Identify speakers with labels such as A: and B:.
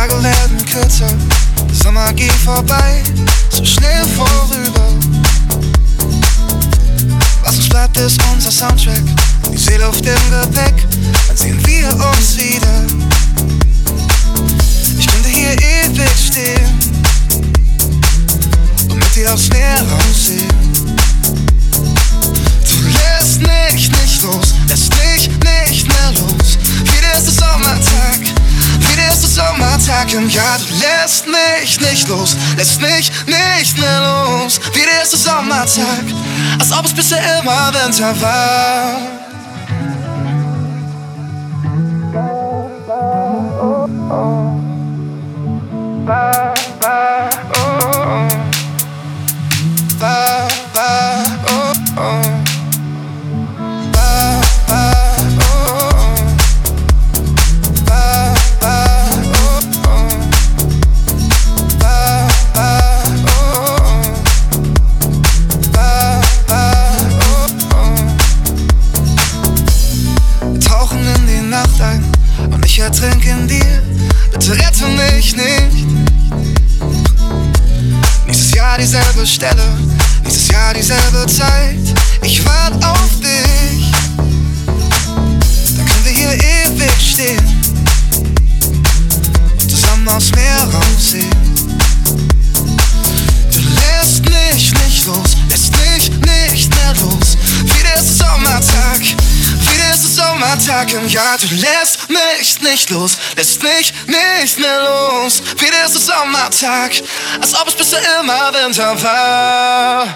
A: Tage werden kürzer, der Sommer geht vorbei, so schnell vorüber. Was uns bleibt, ist unser Soundtrack, die Seele auf dem Gepäck, dann sehen wir uns wieder. Ich könnte hier ewig stehen und mit dir aufs Meer raussehen. Im Jahr. Du lässt mich nicht los, lässt mich nicht mehr los. Wieder ist es Sommertag, als ob es bisher immer Winter war. Ba, ba, ertrink in dir. Bitte rette mich nicht. Nächstes Jahr dieselbe Stelle, nächstes Jahr dieselbe Zeit. Ich wart auf dich. Dann können wir hier ewig stehen und zusammen aufs Meer raussehen. Sommertag im Jahr. Du lässt mich nicht los, lässt mich nicht mehr los. Wieder ist es Sommertag, als ob es bisher immer Winter war.